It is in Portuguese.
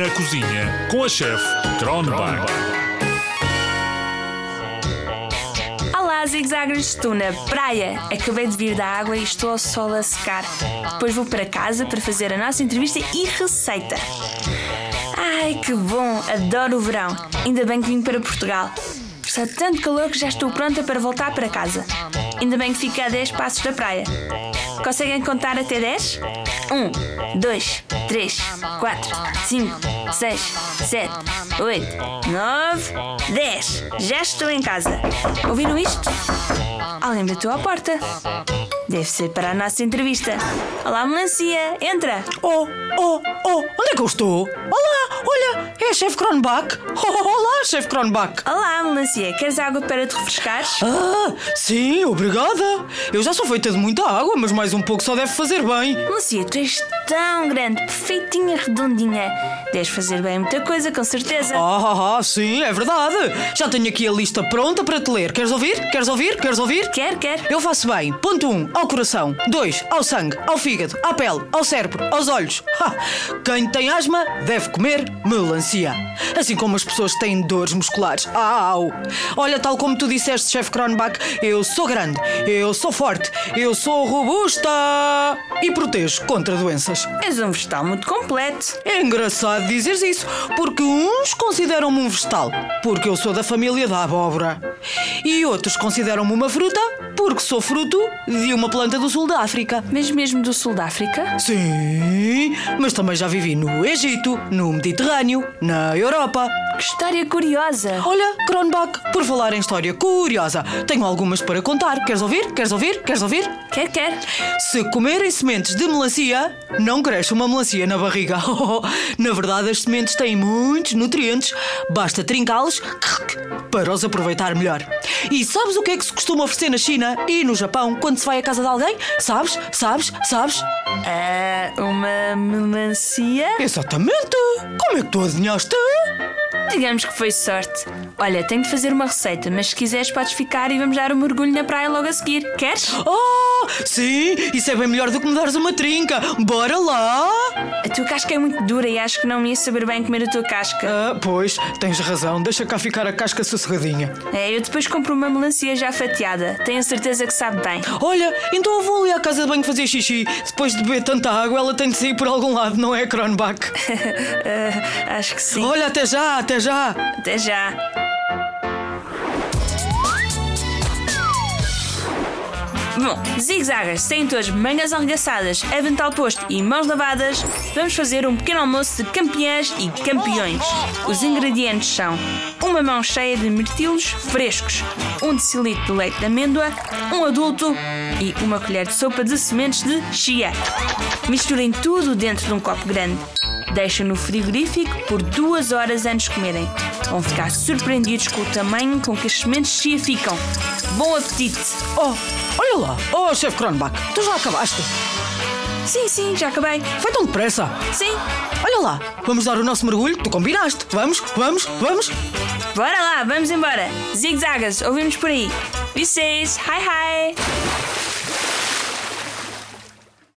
Na cozinha com a chefe Kronbach. Olá, zigzaggers, estou na praia. Acabei de vir da água e estou ao sol a secar. Depois vou para casa para fazer a nossa entrevista e receita. Ai, que bom! Adoro o verão. Ainda bem que vim para Portugal. Está tanto calor que já estou pronta para voltar para casa. Ainda bem que fica a 10 passos da praia. Conseguem contar até 10? 1, 2, 3, 4, 5, 6, 7, 8, 9, 10. Já estou em casa. Ouviram isto? Alguém bateu à porta. Deve ser para a nossa entrevista. Olá, melancia, entra. Oh, oh, oh, onde é que eu estou? Olá, olha, é a chefe Kronbach. Oh, olá, chefe Kronbach. Olá, melancia, queres água para te refrescares? Ah, sim, obrigada. Eu já sou feita de muita água, mas mais um pouco só deve fazer bem. Melancia, tu és tão grande, perfeitinha, redondinha. Deves fazer bem muita coisa, com certeza. Ah, ah, sim, é verdade. Já tenho aqui a lista pronta para te ler. Queres ouvir? Queres ouvir? Queres ouvir? Quer, quer. Eu faço bem. Ponto 1. Um, ao coração. 2. Ao sangue. Ao fígado. À pele. Ao cérebro. Aos olhos. Ha! Quem tem asma deve comer melancia. Assim como as pessoas que têm dores musculares. Au! Olha, tal como tu disseste, chefe Kronbach, eu sou grande, eu sou forte, eu sou robusta e protejo contra doenças. És um vegetal muito completo. É engraçado dizeres isso, porque uns consideram-me um vegetal, porque eu sou da família da abóbora. E outros consideram-me uma fruta, porque sou fruto de uma planta do sul da África. Mas mesmo do sul da África? Sim, mas também já vivi no Egito, no Mediterrâneo, na Europa. História curiosa. Olha, Kronbach, por falar em história curiosa, tenho algumas para contar. Queres ouvir? Queres ouvir? Queres ouvir? Quer, quer. Se comerem sementes de melancia, não cresce uma melancia na barriga. na verdade, as sementes têm muitos nutrientes. Basta trincá-los para os aproveitar melhor. E sabes o que é que se costuma oferecer na China e no Japão quando se vai à casa de alguém? Sabes? Sabes? Sabes? Ah, uma melancia? Exatamente! Como é que tu adivinhaste? Digamos que foi sorte. Olha, tenho de fazer uma receita, mas se quiseres podes ficar e vamos dar um mergulho na praia logo a seguir. Queres? Oh, sim! Isso é bem melhor do que me dares uma trinca. Bora lá! A tua casca é muito dura e acho que não me ia saber bem comer a tua casca. Ah, pois, tens razão. Deixa cá ficar a casca sossegadinha. É, eu depois compro uma melancia já fatiada. Tenho certeza que sabe bem. Olha, então eu vou ali à casa de banho fazer xixi. Depois de beber tanta água, ela tem de sair por algum lado, não é, Kronbach? Ah, acho que sim. Olha, até já, até já. Até já. Bom, zigzagas, todos mangas arregaçadas, avental posto e mãos lavadas, vamos fazer um pequeno almoço de campeãs e campeões. Os ingredientes são uma mão cheia de mirtilos frescos, um decilitro de leite de amêndoa, um adulto e uma colher de sopa de sementes de chia. Misturem tudo dentro de um copo grande. Deixem no frigorífico por duas horas antes de comerem. Vão ficar surpreendidos com o tamanho com que as sementes de chia ficam. Bom apetite! Oh, olha lá. Oh, chefe Kronbach, tu já acabaste? Sim, sim, já acabei. Foi tão depressa. Sim, Olha lá, vamos dar o nosso mergulho? Tu combinaste. Vamos, vamos, vamos. Bora lá, vamos embora. Zigzagas, ouvimos por aí. Vocês, hi hi!